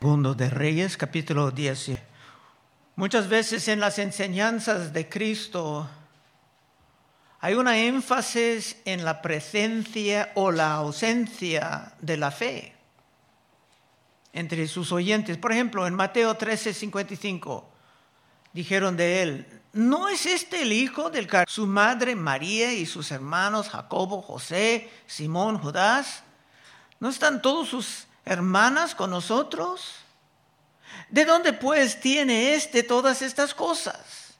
Segundo de Reyes, capítulo 10. Muchas veces en las enseñanzas de Cristo hay una énfasis en la presencia o la ausencia de la fe entre sus oyentes. Por ejemplo, en Mateo 13, 55, dijeron de él, ¿no es este el hijo del que su madre María y sus hermanos Jacobo, José, Simón, Judas? ¿No están todos sus hermanas con nosotros? ¿De dónde pues tiene éste todas estas cosas?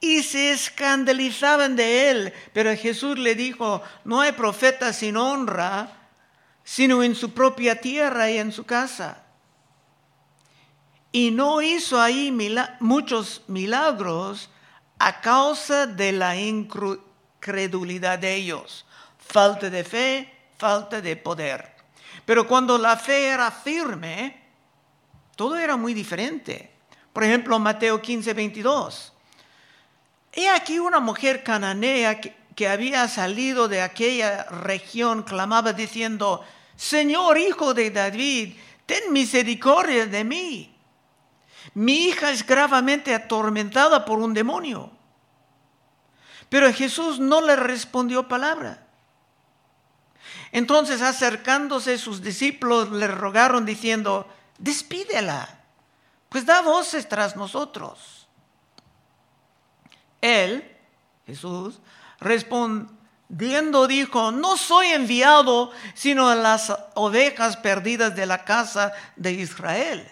Y se escandalizaban de él, pero Jesús le dijo, no hay profeta sin honra, sino en su propia tierra y en su casa. Y no hizo ahí muchos milagros a causa de la incredulidad de ellos, falta de fe, falta de poder. Pero cuando la fe era firme, todo era muy diferente. Por ejemplo, Mateo 15, 22. He aquí una mujer cananea que, que había salido de aquella región, clamaba diciendo, Señor, hijo de David, ten misericordia de mí. Mi hija es gravemente atormentada por un demonio. Pero Jesús no le respondió palabra. Entonces acercándose sus discípulos le rogaron diciendo, despídela, pues da voces tras nosotros. Él, Jesús, respondiendo dijo, no soy enviado sino a las ovejas perdidas de la casa de Israel.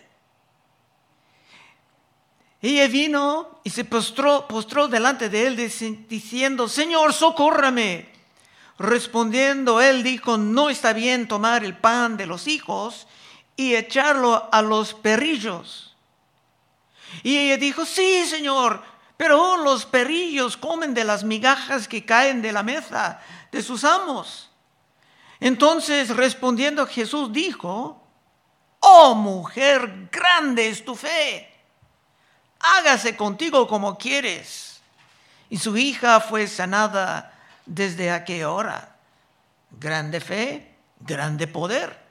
Ella vino y se postró, postró delante de él diciendo, Señor, socórrame. Respondiendo él dijo, no está bien tomar el pan de los hijos y echarlo a los perrillos. Y ella dijo, sí, Señor, pero los perrillos comen de las migajas que caen de la mesa de sus amos. Entonces respondiendo Jesús dijo, oh mujer, grande es tu fe, hágase contigo como quieres. Y su hija fue sanada desde aquella hora. Grande fe, grande poder.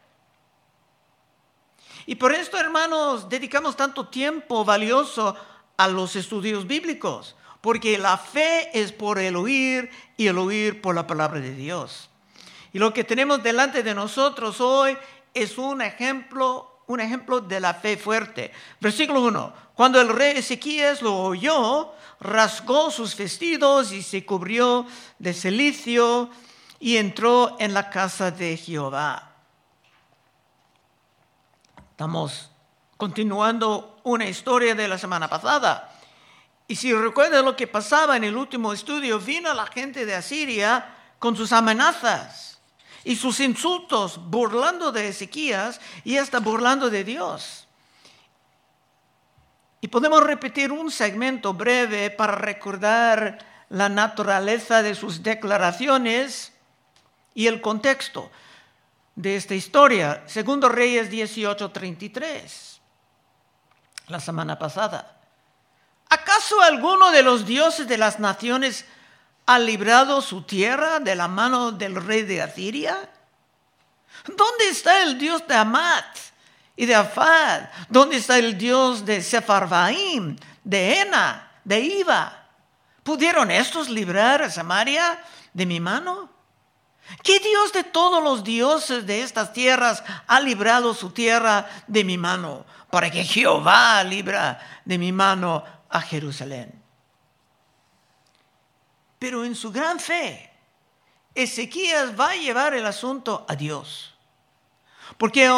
Y por esto, hermanos, dedicamos tanto tiempo valioso a los estudios bíblicos, porque la fe es por el oír y el oír por la palabra de Dios. Y lo que tenemos delante de nosotros hoy es un ejemplo, un ejemplo de la fe fuerte. Versículo 1. Cuando el rey Ezequías lo oyó, rasgó sus vestidos y se cubrió de cilicio y entró en la casa de Jehová. Estamos continuando una historia de la semana pasada. Y si recuerda lo que pasaba en el último estudio, vino la gente de Asiria con sus amenazas y sus insultos, burlando de Ezequías y hasta burlando de Dios. Y podemos repetir un segmento breve para recordar la naturaleza de sus declaraciones y el contexto de esta historia. Segundo Reyes 18:33, la semana pasada. ¿Acaso alguno de los dioses de las naciones ha librado su tierra de la mano del rey de Asiria? ¿Dónde está el dios de Amat? Y de Afad? ¿Dónde está el Dios de Sepharvaim, de Ena, de Iva? ¿Pudieron estos librar a Samaria de mi mano? ¿Qué Dios de todos los dioses de estas tierras ha librado su tierra de mi mano? Para que Jehová libra de mi mano a Jerusalén. Pero en su gran fe, Ezequías va a llevar el asunto a Dios. Porque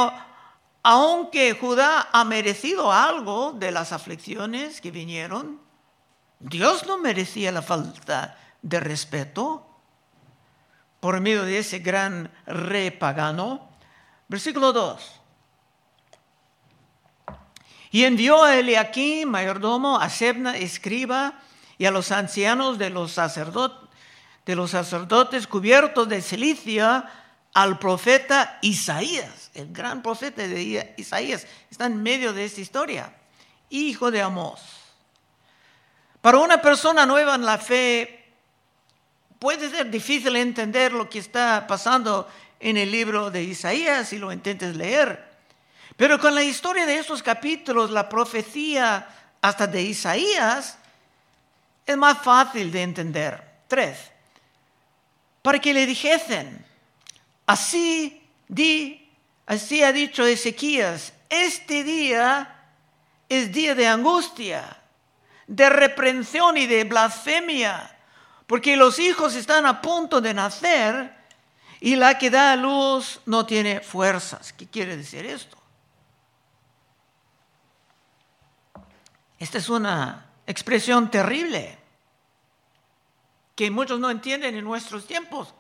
aunque Judá ha merecido algo de las aflicciones que vinieron, Dios no merecía la falta de respeto por medio de ese gran rey pagano. Versículo 2. Y envió a Eliakim, mayordomo, a Sebna, escriba, y a los ancianos de los de los sacerdotes cubiertos de cilicia, al profeta Isaías, el gran profeta de Isaías, está en medio de esta historia, hijo de Amós. Para una persona nueva en la fe, puede ser difícil entender lo que está pasando en el libro de Isaías si lo intentes leer. Pero con la historia de estos capítulos, la profecía hasta de Isaías, es más fácil de entender. Tres, para que le dijesen, así di, así ha dicho Ezequías, este día es día de angustia, de reprensión y de blasfemia, porque los hijos están a punto de nacer y la que da a luz no tiene fuerzas. ¿Qué quiere decir esto? Esta es una expresión terrible que muchos no entienden en nuestros tiempos.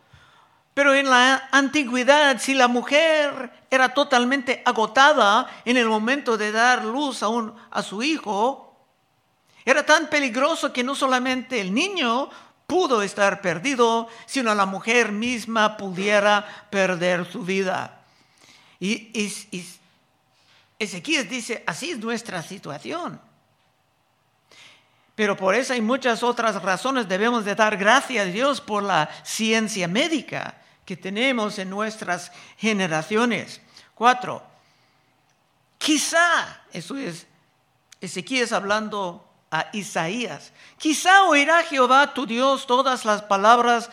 Pero en la antigüedad, si la mujer era totalmente agotada en el momento de dar luz a, a su hijo, era tan peligroso que no solamente el niño pudo estar perdido, sino la mujer misma pudiera perder su vida. Y, y Ezequiel dice, así es nuestra situación. Pero por eso hay muchas otras razones debemos de dar gracias a Dios por la ciencia médica que tenemos en nuestras generaciones. Cuatro, quizá, eso es Ezequiel hablando a Isaías, quizá oirá Jehová tu Dios todas las palabras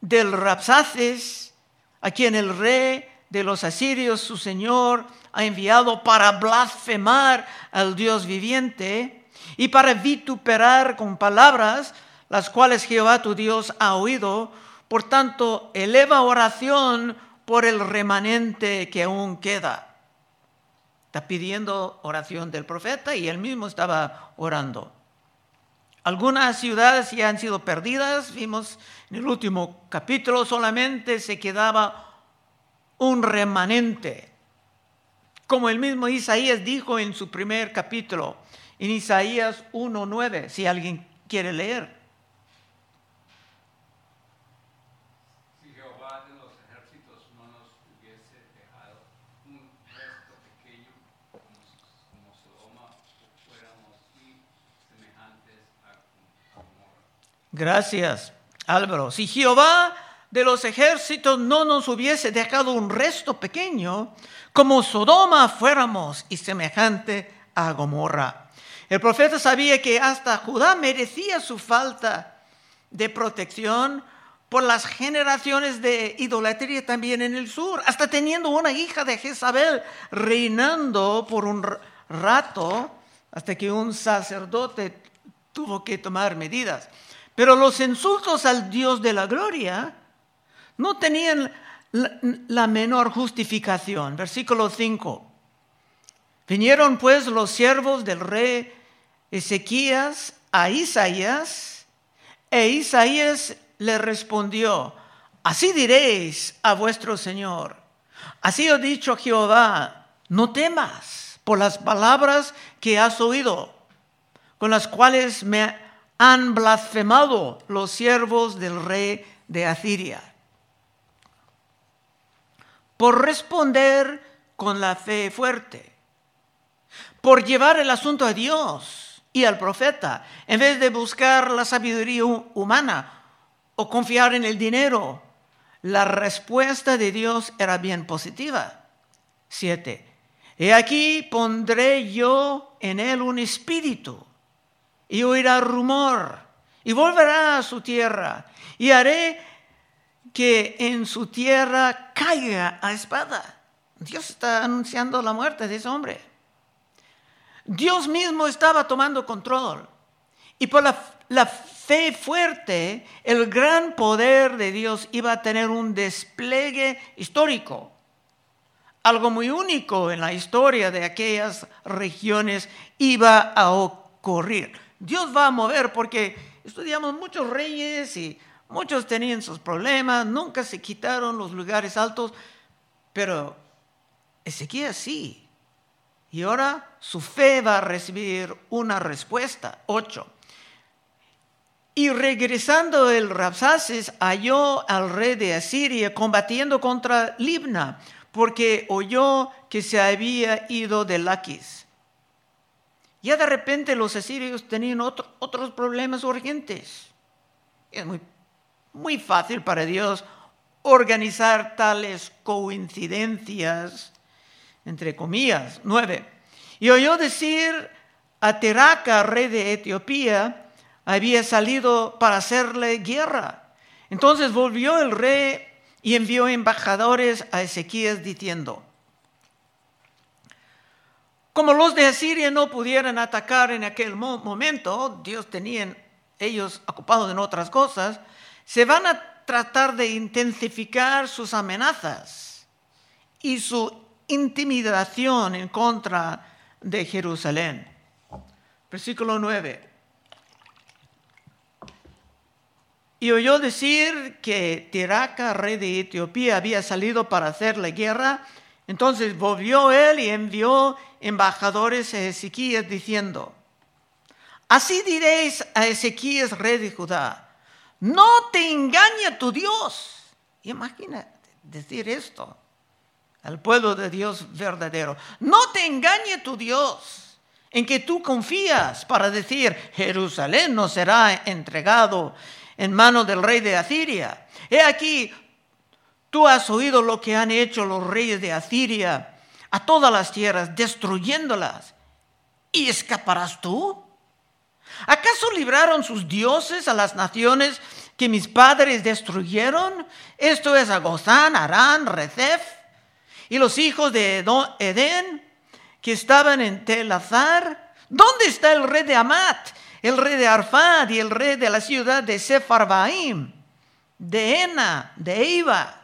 del Rapsaces, a quien el rey de los asirios, su señor, ha enviado para blasfemar al Dios viviente y para vituperar con palabras las cuales Jehová tu Dios ha oído. Por tanto, eleva oración por el remanente que aún queda. Está pidiendo oración del profeta y él mismo estaba orando. Algunas ciudades ya han sido perdidas, vimos en el último capítulo, solamente se quedaba un remanente. Como el mismo Isaías dijo en su primer capítulo, en Isaías 1.9, si alguien quiere leer. Si Jehová de los ejércitos no nos hubiese dejado un resto pequeño como, Sodoma, fuéramos y semejantes a Gomorra. Gracias, Álvaro. Si Jehová de los ejércitos no nos hubiese dejado un resto pequeño, como Sodoma fuéramos y semejante a Gomorra. El profeta sabía que hasta Judá merecía su falta de protección por las generaciones de idolatría también en el sur, hasta teniendo una hija de Jezabel reinando por un rato, hasta que un sacerdote tuvo que tomar medidas. Pero los insultos al Dios de la gloria no tenían la, menor justificación. Versículo 5. Vinieron pues los siervos del rey Ezequías a Isaías, e Isaías le respondió, así diréis a vuestro Señor, así ha dicho Jehová, no temas por las palabras que has oído, con las cuales me han blasfemado los siervos del rey de Asiria. Por responder con la fe fuerte, por llevar el asunto a Dios y al profeta, en vez de buscar la sabiduría humana o confiar en el dinero. La respuesta de Dios era bien positiva. Siete. He aquí pondré yo en él un espíritu y oirá rumor y volverá a su tierra y haré que en su tierra caiga a espada. Dios está anunciando la muerte de ese hombre. Dios mismo estaba tomando control. Y por la, fe fuerte, el gran poder de Dios iba a tener un despliegue histórico. Algo muy único en la historia de aquellas regiones iba a ocurrir. Dios va a mover porque estudiamos muchos reyes y muchos tenían sus problemas, nunca se quitaron los lugares altos, pero Ezequiel sí. Y ahora su fe va a recibir una respuesta. Ocho. Y regresando el Rapsaces halló al rey de Asiria combatiendo contra Libna, porque oyó que se había ido de Laquis. Ya de repente los asirios tenían otros problemas urgentes. Es muy, muy fácil para Dios organizar tales coincidencias entre comillas. Nueve. Y oyó decir a Teraca, rey de Etiopía, había salido para hacerle guerra. Entonces volvió el rey y envió embajadores a Ezequías diciendo, como los de Asiria no pudieran atacar en aquel momento, Dios tenía ellos ocupados en otras cosas, se van a tratar de intensificar sus amenazas y su intimidación en contra de Jerusalén. Versículo 9. Y oyó decir que Tiraca, rey de Etiopía, había salido para hacer la guerra. Entonces volvió él y envió embajadores a Ezequías diciendo, así diréis a Ezequías, rey de Judá, no te engañe tu Dios. Imagina decir esto al pueblo de Dios verdadero. No te engañe tu Dios en que tú confías para decir, Jerusalén no será entregado en manos del rey de Asiria. He aquí, tú has oído lo que han hecho los reyes de Asiria a todas las tierras, destruyéndolas. ¿Y escaparás tú? ¿Acaso libraron sus dioses a las naciones que mis padres destruyeron? Esto es a Gozán, Arán, Rezef y los hijos de Edén que estaban en Telazar. ¿Dónde está el rey de Amat, el rey de Arfad y el rey de la ciudad de Sefarbaim, de Ena, de Iba?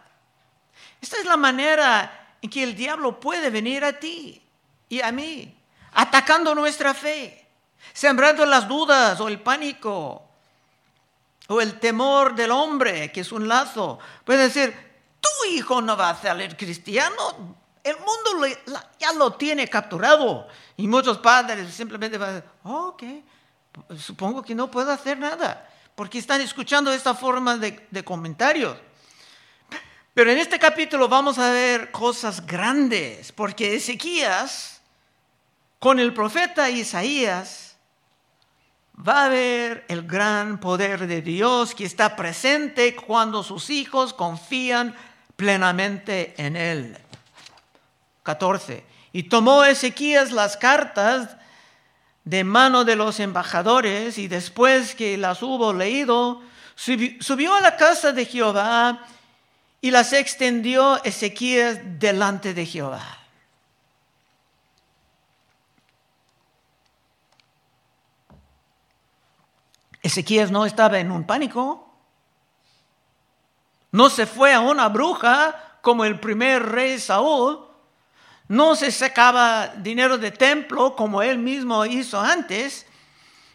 Esta es la manera en que el diablo puede venir a ti y a mí, atacando nuestra fe, sembrando las dudas o el pánico o el temor del hombre, que es un lazo. Puede decir, tu hijo no va a salir cristiano, el mundo ya lo tiene capturado. Y muchos padres simplemente van a decir, ok, supongo que no puedo hacer nada, porque están escuchando esta forma de comentarios. Pero en este capítulo vamos a ver cosas grandes, porque Ezequías, con el profeta Isaías, va a ver el gran poder de Dios que está presente cuando sus hijos confían plenamente en Él. 14. Y tomó Ezequías las cartas de mano de los embajadores y después que las hubo leído, subió a la casa de Jehová y las extendió Ezequías delante de Jehová. Ezequías no estaba en un pánico. No se fue a una bruja como el primer rey Saúl. No se sacaba dinero de templo como él mismo hizo antes,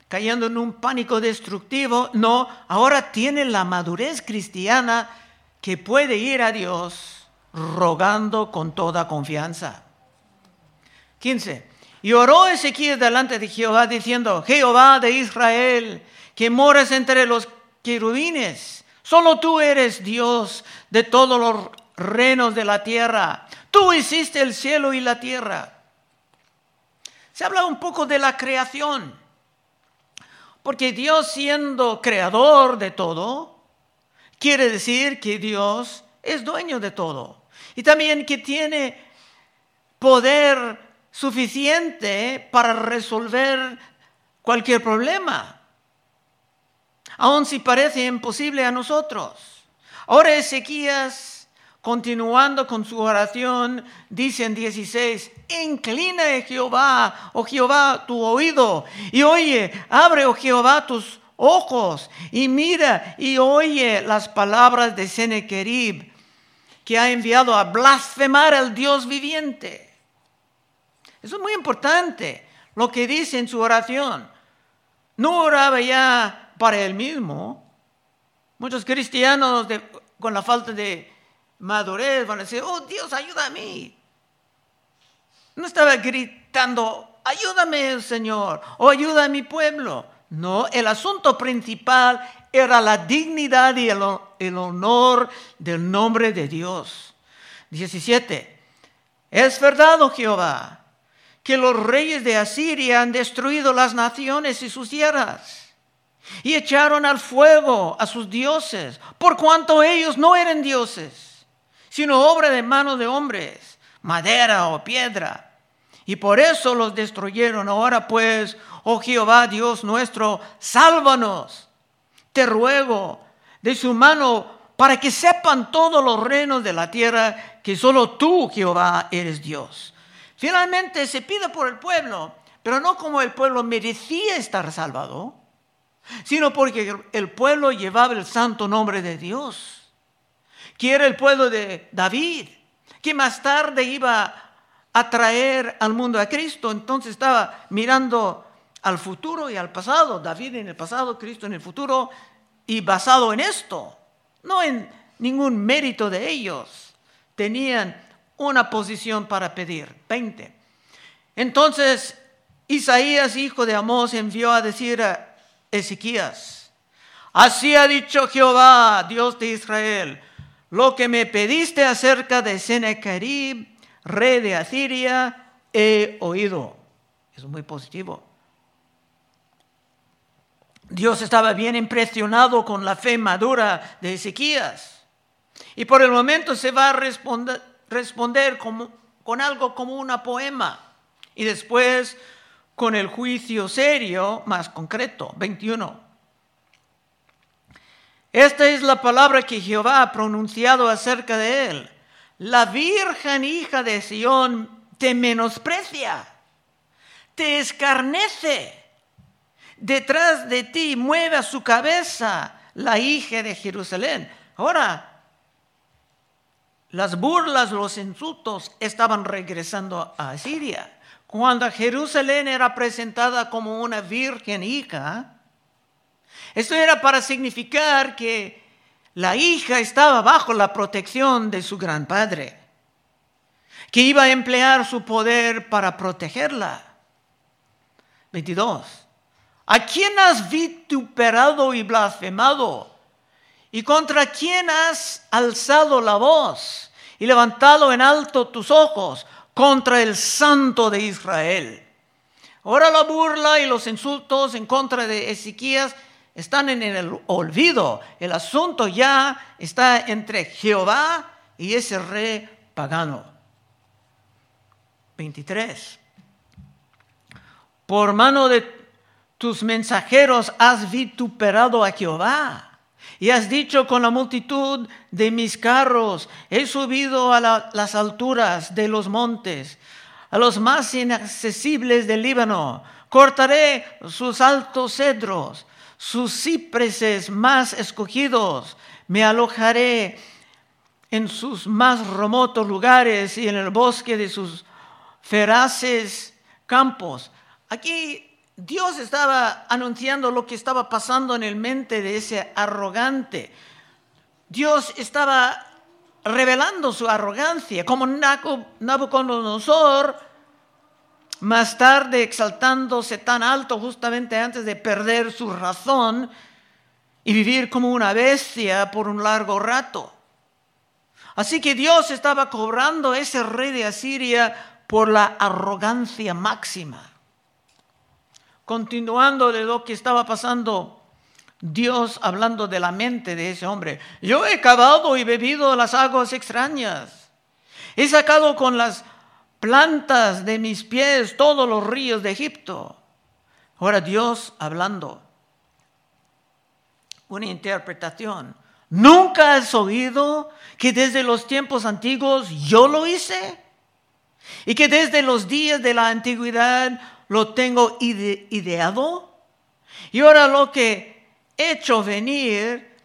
cayendo en un pánico destructivo. No, ahora tiene la madurez cristiana que puede ir a Dios rogando con toda confianza. 15. Y oró Ezequiel delante de Jehová diciendo, Jehová de Israel, que moras entre los querubines, solo tú eres Dios de todos los reinos de la tierra. Tú hiciste el cielo y la tierra. Se habla un poco de la creación, porque Dios siendo creador de todo, Quiere decir que Dios es dueño de todo y también que tiene poder suficiente para resolver cualquier problema, aun si parece imposible a nosotros. Ahora Ezequías, continuando con su oración, dice en 16, inclina Jehová, oh Jehová, tu oído, y oye, abre, oh Jehová, tus ojos y mira y oye las palabras de Sennacherib que ha enviado a blasfemar al Dios viviente. Eso es muy importante lo que dice en su oración. No oraba ya para él mismo. Muchos cristianos con la falta de madurez van a decir, oh Dios, ayuda a mí. No estaba gritando, ayúdame Señor, o ayuda a mi pueblo. No, el asunto principal era la dignidad y el, honor del nombre de Dios. 17. Es verdad, oh Jehová, que los reyes de Asiria han destruido las naciones y sus tierras y echaron al fuego a sus dioses, por cuanto ellos no eran dioses, sino obra de manos de hombres madera o piedra. Y por eso los destruyeron. Ahora pues, oh Jehová Dios nuestro, sálvanos. Te ruego de su mano para que sepan todos los reinos de la tierra que solo tú, Jehová, eres Dios. Finalmente se pide por el pueblo, pero no como el pueblo merecía estar salvado, sino porque el pueblo llevaba el santo nombre de Dios, que era el pueblo de David, que más tarde iba a traer al mundo a Cristo. Entonces estaba mirando al futuro y al pasado, David en el pasado, Cristo en el futuro, y basado en esto, no en ningún mérito de ellos tenían una posición para pedir. 20. Entonces Isaías, hijo de Amós, envió a decir a Ezequías, así ha dicho Jehová, Dios de Israel, lo que me pediste acerca de Sennacherib, rey de Asiria, he oído. Es muy positivo. Dios estaba bien impresionado con la fe madura de Ezequías. Y por el momento se va a responder, responder con algo como una poema. Y después con el juicio serio más concreto. 21. Esta es la palabra que Jehová ha pronunciado acerca de él. La virgen hija de Sión te menosprecia, te escarnece. Detrás de ti mueve a su cabeza la hija de Jerusalén. Ahora, las burlas, los insultos estaban regresando a Siria. Cuando Jerusalén era presentada como una virgen hija, esto era para significar que la hija estaba bajo la protección de su gran padre, que iba a emplear su poder para protegerla. 22. ¿A quién has vituperado y blasfemado? ¿Y contra quién has alzado la voz y levantado en alto tus ojos contra el Santo de Israel? Ahora la burla y los insultos en contra de Ezequías están en el olvido. El asunto ya está entre Jehová y ese rey pagano. 23. Por mano de tus mensajeros has vituperado a Jehová y has dicho con la multitud de mis carros, he subido a las alturas de los montes, a los más inaccesibles del Líbano. Cortaré sus altos cedros, sus cipreses más escogidos. Me alojaré en sus más remotos lugares y en el bosque de sus feraces campos. Aquí Dios estaba anunciando lo que estaba pasando en el mente de ese arrogante. Dios estaba revelando su arrogancia, como Nabucodonosor, más tarde exaltándose tan alto justamente antes de perder su razón y vivir como una bestia por un largo rato. Así que Dios estaba cobrando a ese rey de Asiria por la arrogancia máxima continuando de lo que estaba pasando, Dios hablando de la mente de ese hombre. Yo he cavado y bebido las aguas extrañas. He sacado con las plantas de mis pies todos los ríos de Egipto. Ahora Dios hablando. Una interpretación. ¿Nunca has oído que desde los tiempos antiguos yo lo hice? Y que desde los días de la antigüedad lo tengo ideado y ahora lo que he hecho venir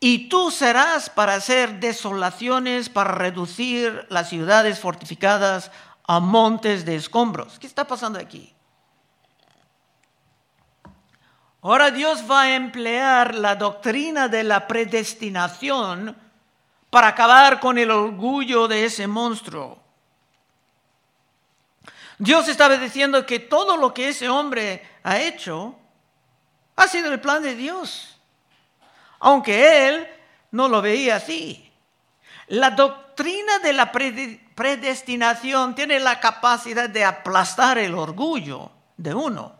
y tú serás para hacer desolaciones, para reducir las ciudades fortificadas a montes de escombros. ¿Qué está pasando aquí? Ahora Dios va a emplear la doctrina de la predestinación para acabar con el orgullo de ese monstruo. Dios estaba diciendo que todo lo que ese hombre ha hecho ha sido el plan de Dios, aunque él no lo veía así. La doctrina de la predestinación tiene la capacidad de aplastar el orgullo de uno.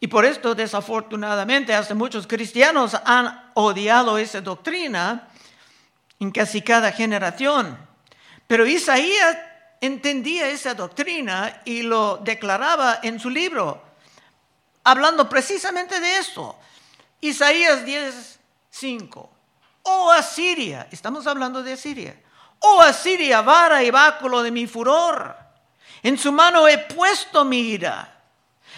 Y por esto, desafortunadamente, hasta muchos cristianos han odiado esa doctrina en casi cada generación. Pero Isaías entendía esa doctrina y lo declaraba en su libro, hablando precisamente de esto. Isaías 10, 5. Oh Asiria, estamos hablando de Asiria. Oh Asiria, vara y báculo de mi furor. En su mano he puesto mi ira.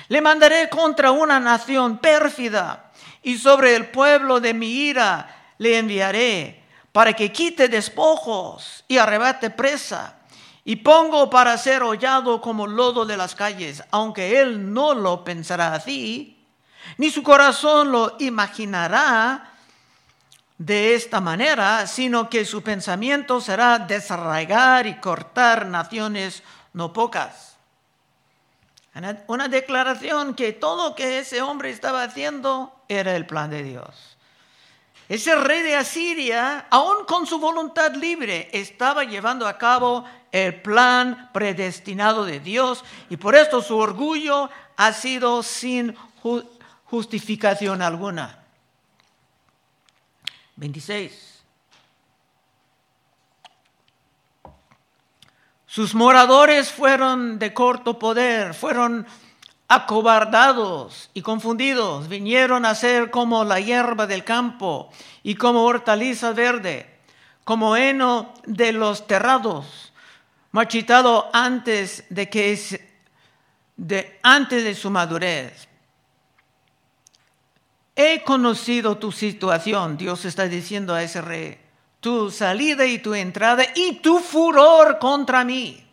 Le mandaré contra una nación pérfida y sobre el pueblo de mi ira le enviaré para que quite despojos y arrebate presa. Y pongo para ser hollado como lodo de las calles, aunque él no lo pensará así, ni su corazón lo imaginará de esta manera, sino que su pensamiento será desarraigar y cortar naciones no pocas. Una declaración que todo lo que ese hombre estaba haciendo era el plan de Dios. Ese rey de Asiria, aún con su voluntad libre, estaba llevando a cabo el plan predestinado de Dios y por esto su orgullo ha sido sin justificación alguna. 26. Sus moradores fueron de corto poder, fueron acobardados y confundidos, vinieron a ser como la hierba del campo y como hortaliza verde, como heno de los terrados, marchitado antes de que es de, antes de su madurez. He conocido tu situación, Dios está diciendo a ese rey, tu salida y tu entrada y tu furor contra mí.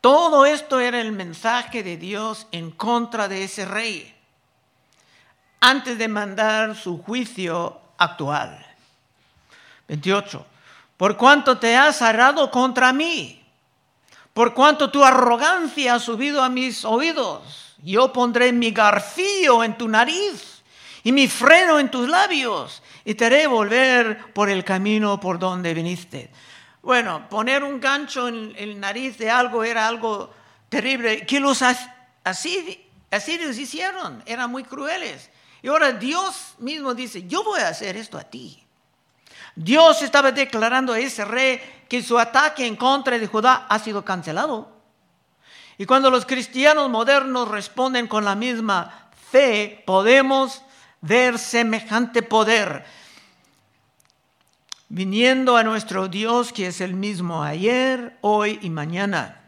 Todo esto era el mensaje de Dios en contra de ese rey, antes de mandar su juicio actual. 28. Por cuanto te has arrado contra mí, por cuanto tu arrogancia ha subido a mis oídos, yo pondré mi garfío en tu nariz y mi freno en tus labios y te haré volver por el camino por donde viniste. Bueno, poner un gancho en el nariz de algo era algo terrible que los asirios hicieron, eran muy crueles. Y ahora Dios mismo dice, yo voy a hacer esto a ti. Dios estaba declarando a ese rey que su ataque en contra de Judá ha sido cancelado. Y cuando los cristianos modernos responden con la misma fe, podemos ver semejante poder viniendo a nuestro Dios que es el mismo ayer, hoy y mañana.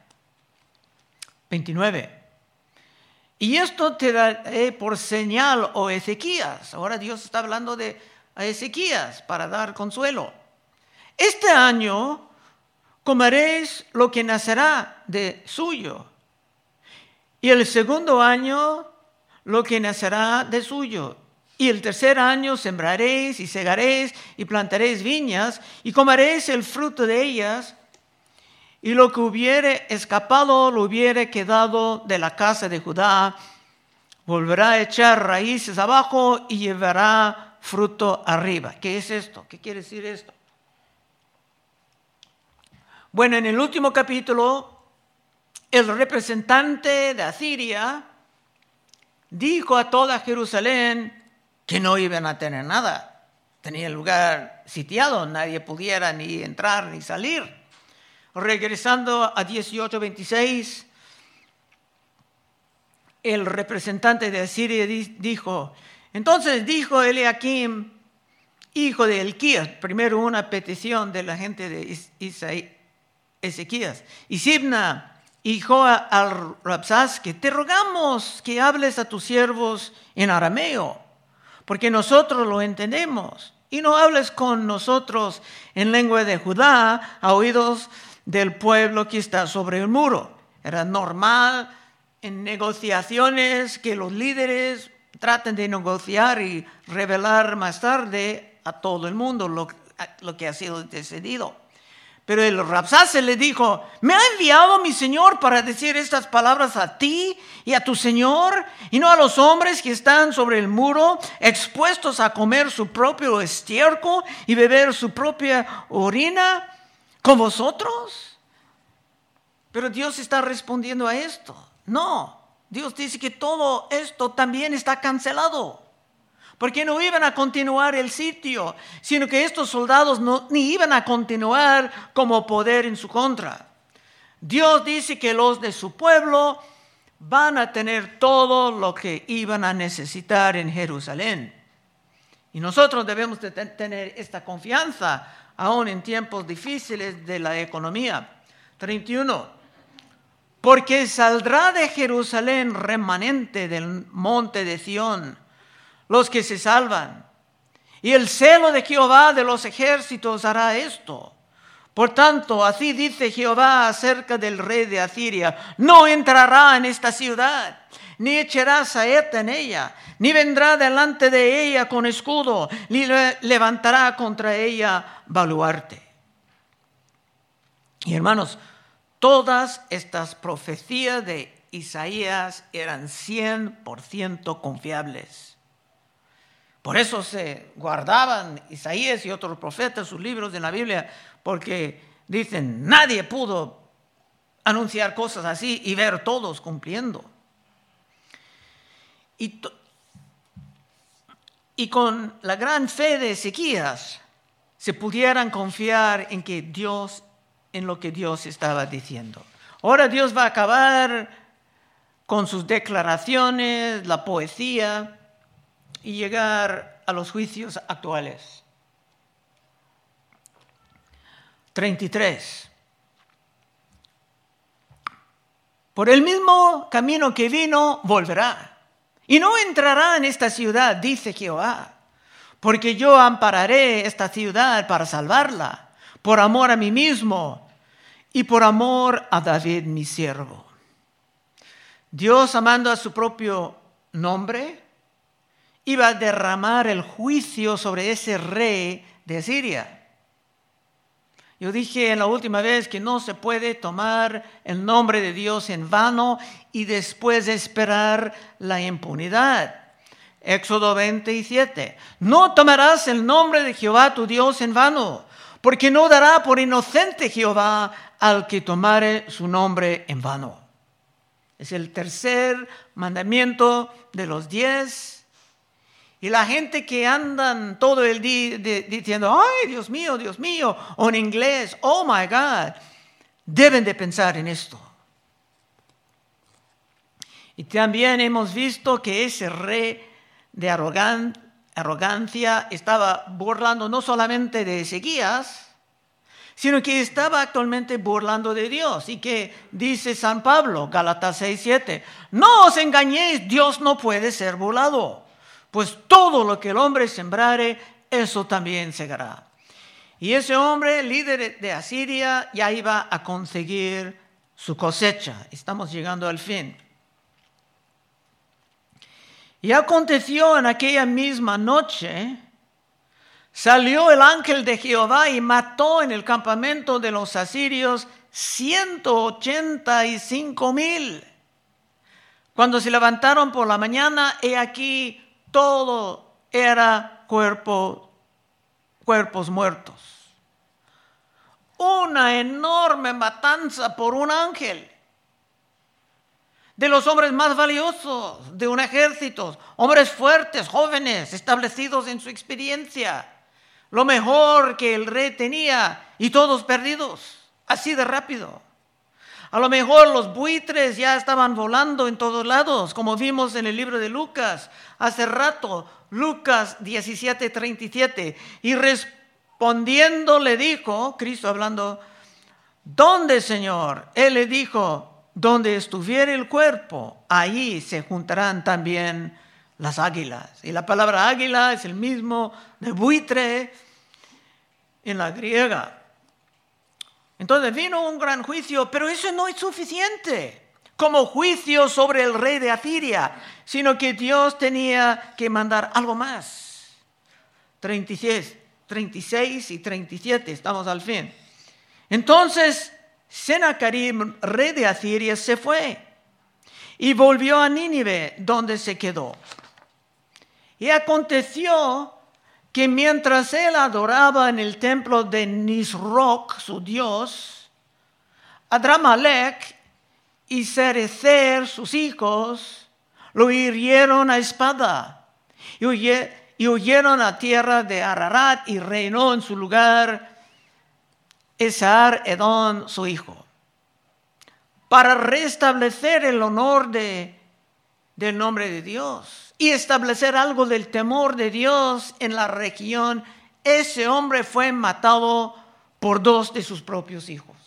29. Y esto te daré por señal, o oh Ezequías. Ahora Dios está hablando de Ezequías para dar consuelo. Este año comeréis lo que nacerá de suyo. Y el segundo año lo que nacerá de suyo. Y el tercer año sembraréis y segaréis y plantaréis viñas y comeréis el fruto de ellas. Y lo que hubiere escapado, lo hubiere quedado de la casa de Judá, volverá a echar raíces abajo y llevará fruto arriba. ¿Qué es esto? ¿Qué quiere decir esto? Bueno, en el último capítulo, el representante de Asiria dijo a toda Jerusalén, que no iban a tener nada. Tenía el lugar sitiado, nadie pudiera ni entrar ni salir. Regresando a 1826, el representante de Asiria dijo, entonces dijo Eliakim, hijo de Elquías, primero una petición de la gente de Ezequías, y Sibna, hijo al Rabsas, que te rogamos que hables a tus siervos en arameo porque nosotros lo entendemos. Y no hables con nosotros en lengua de Judá a oídos del pueblo que está sobre el muro. Era normal en negociaciones que los líderes traten de negociar y revelar más tarde a todo el mundo lo, lo que ha sido decidido. Pero el Rapsase le dijo, ¿me ha enviado mi Señor para decir estas palabras a ti y a tu Señor y no a los hombres que están sobre el muro expuestos a comer su propio estiércol y beber su propia orina con vosotros? Pero Dios está respondiendo a esto. No, Dios dice que todo esto también está cancelado. Porque no iban a continuar el sitio, sino que estos soldados no, ni iban a continuar como poder en su contra. Dios dice que los de su pueblo van a tener todo lo que iban a necesitar en Jerusalén. Y nosotros debemos de tener esta confianza aún en tiempos difíciles de la economía. 31. Porque saldrá de Jerusalén remanente del monte de Sión, los que se salvan. Y el celo de Jehová de los ejércitos hará esto. Por tanto, así dice Jehová acerca del rey de Asiria, no entrará en esta ciudad, ni echará saeta en ella, ni vendrá delante de ella con escudo, ni levantará contra ella baluarte. Y hermanos, todas estas profecías de Isaías eran 100% confiables. Por eso se guardaban Isaías y otros profetas sus libros de la Biblia porque dicen, nadie pudo anunciar cosas así y ver todos cumpliendo. Y, y con la gran fe de Ezequías se pudieran confiar en que Dios, en lo que Dios estaba diciendo. Ahora Dios va a acabar con sus declaraciones, la poesía y llegar a los juicios actuales. 33. Por el mismo camino que vino, volverá. Y no entrará en esta ciudad, dice Jehová, porque yo ampararé esta ciudad para salvarla, por amor a mí mismo y por amor a David mi siervo. Dios, amando a su propio nombre, iba a derramar el juicio sobre ese rey de Siria yo dije en la última vez que no se puede tomar el nombre de Dios en vano y después esperar la impunidad. Éxodo 27. No tomarás el nombre de Jehová tu Dios en vano, porque no dará por inocente Jehová al que tomare su nombre en vano. Es el tercer mandamiento de los diez y la gente que andan todo el día diciendo, ay, Dios mío, Dios mío, o en inglés, oh my God, deben de pensar en esto. Y también hemos visto que ese rey de arrogancia estaba burlando no solamente de Ezequías, sino que estaba actualmente burlando de Dios. Y que dice San Pablo, Gálatas 6:7, no os engañéis, Dios no puede ser burlado pues todo lo que el hombre sembrare, eso también segará. Y ese hombre, líder de Asiria, ya iba a conseguir su cosecha. Estamos llegando al fin. Y aconteció en aquella misma noche, salió el ángel de Jehová y mató en el campamento de los asirios 185 mil. Cuando se levantaron por la mañana, he aquí todo era cuerpo, cuerpos muertos. Una enorme matanza por un ángel de los hombres más valiosos de un ejército, hombres fuertes, jóvenes, establecidos en su experiencia, lo mejor que el rey tenía y todos perdidos, así de rápido. A lo mejor los buitres ya estaban volando en todos lados, como vimos en el libro de Lucas hace rato, Lucas 17, 37. Y respondiendo le dijo, Cristo hablando, ¿dónde, Señor? Él le dijo, donde estuviera el cuerpo, ahí se juntarán también las águilas. Y la palabra águila es el mismo de buitre en la griega. Entonces vino un gran juicio, pero eso no es suficiente como juicio sobre el rey de Asiria, sino que Dios tenía que mandar algo más. 36, 36 y 37, estamos al fin. Entonces, Sennacherib, rey de Asiria, se fue y volvió a Nínive, donde se quedó. Y aconteció que mientras él adoraba en el templo de Nisroch, su dios, Adramalek y Cerecer, sus hijos, lo hirieron a espada y huyeron a tierra de Ararat y reinó en su lugar Esar Edón, su hijo. Para restablecer el honor de, del nombre de Dios y establecer algo del temor de Dios en la región, ese hombre fue matado por dos de sus propios hijos.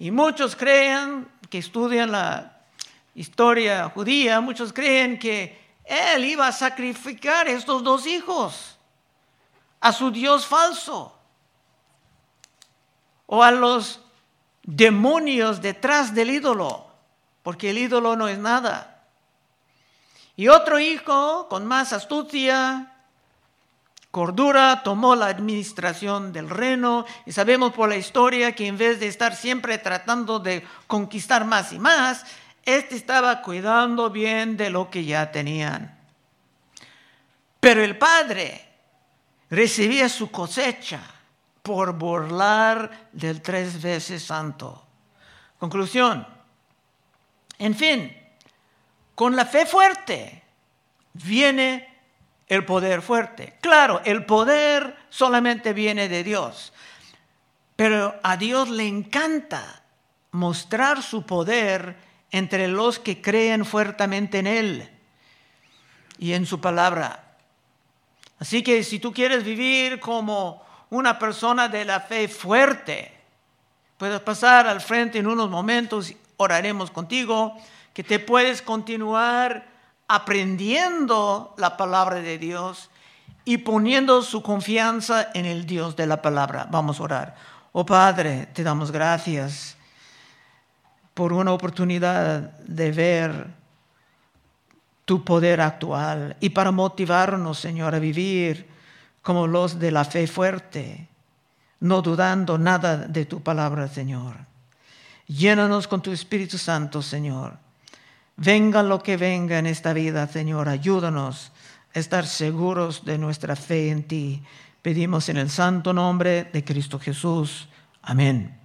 Y muchos creen que estudian la historia judía, muchos creen que él iba a sacrificar estos dos hijos a su Dios falso o a los demonios detrás del ídolo, porque el ídolo no es nada. Y otro hijo, con más astucia, cordura, tomó la administración del reino y sabemos por la historia que en vez de estar siempre tratando de conquistar más y más, este estaba cuidando bien de lo que ya tenían. Pero el padre recibía su cosecha por burlar del tres veces santo. Conclusión. En fin, con la fe fuerte viene el poder fuerte. Claro, el poder solamente viene de Dios, pero a Dios le encanta mostrar su poder entre los que creen fuertemente en Él y en su palabra. Así que si tú quieres vivir como una persona de la fe fuerte, puedes pasar al frente en unos momentos, oraremos contigo, que te puedes continuar aprendiendo la palabra de Dios y poniendo su confianza en el Dios de la palabra. Vamos a orar. Oh Padre, te damos gracias por una oportunidad de ver tu poder actual y para motivarnos, Señor, a vivir como los de la fe fuerte, no dudando nada de tu palabra, Señor. Llénanos con tu Espíritu Santo, Señor. Venga lo que venga en esta vida, Señor, ayúdanos a estar seguros de nuestra fe en ti. Pedimos en el santo nombre de Cristo Jesús. Amén.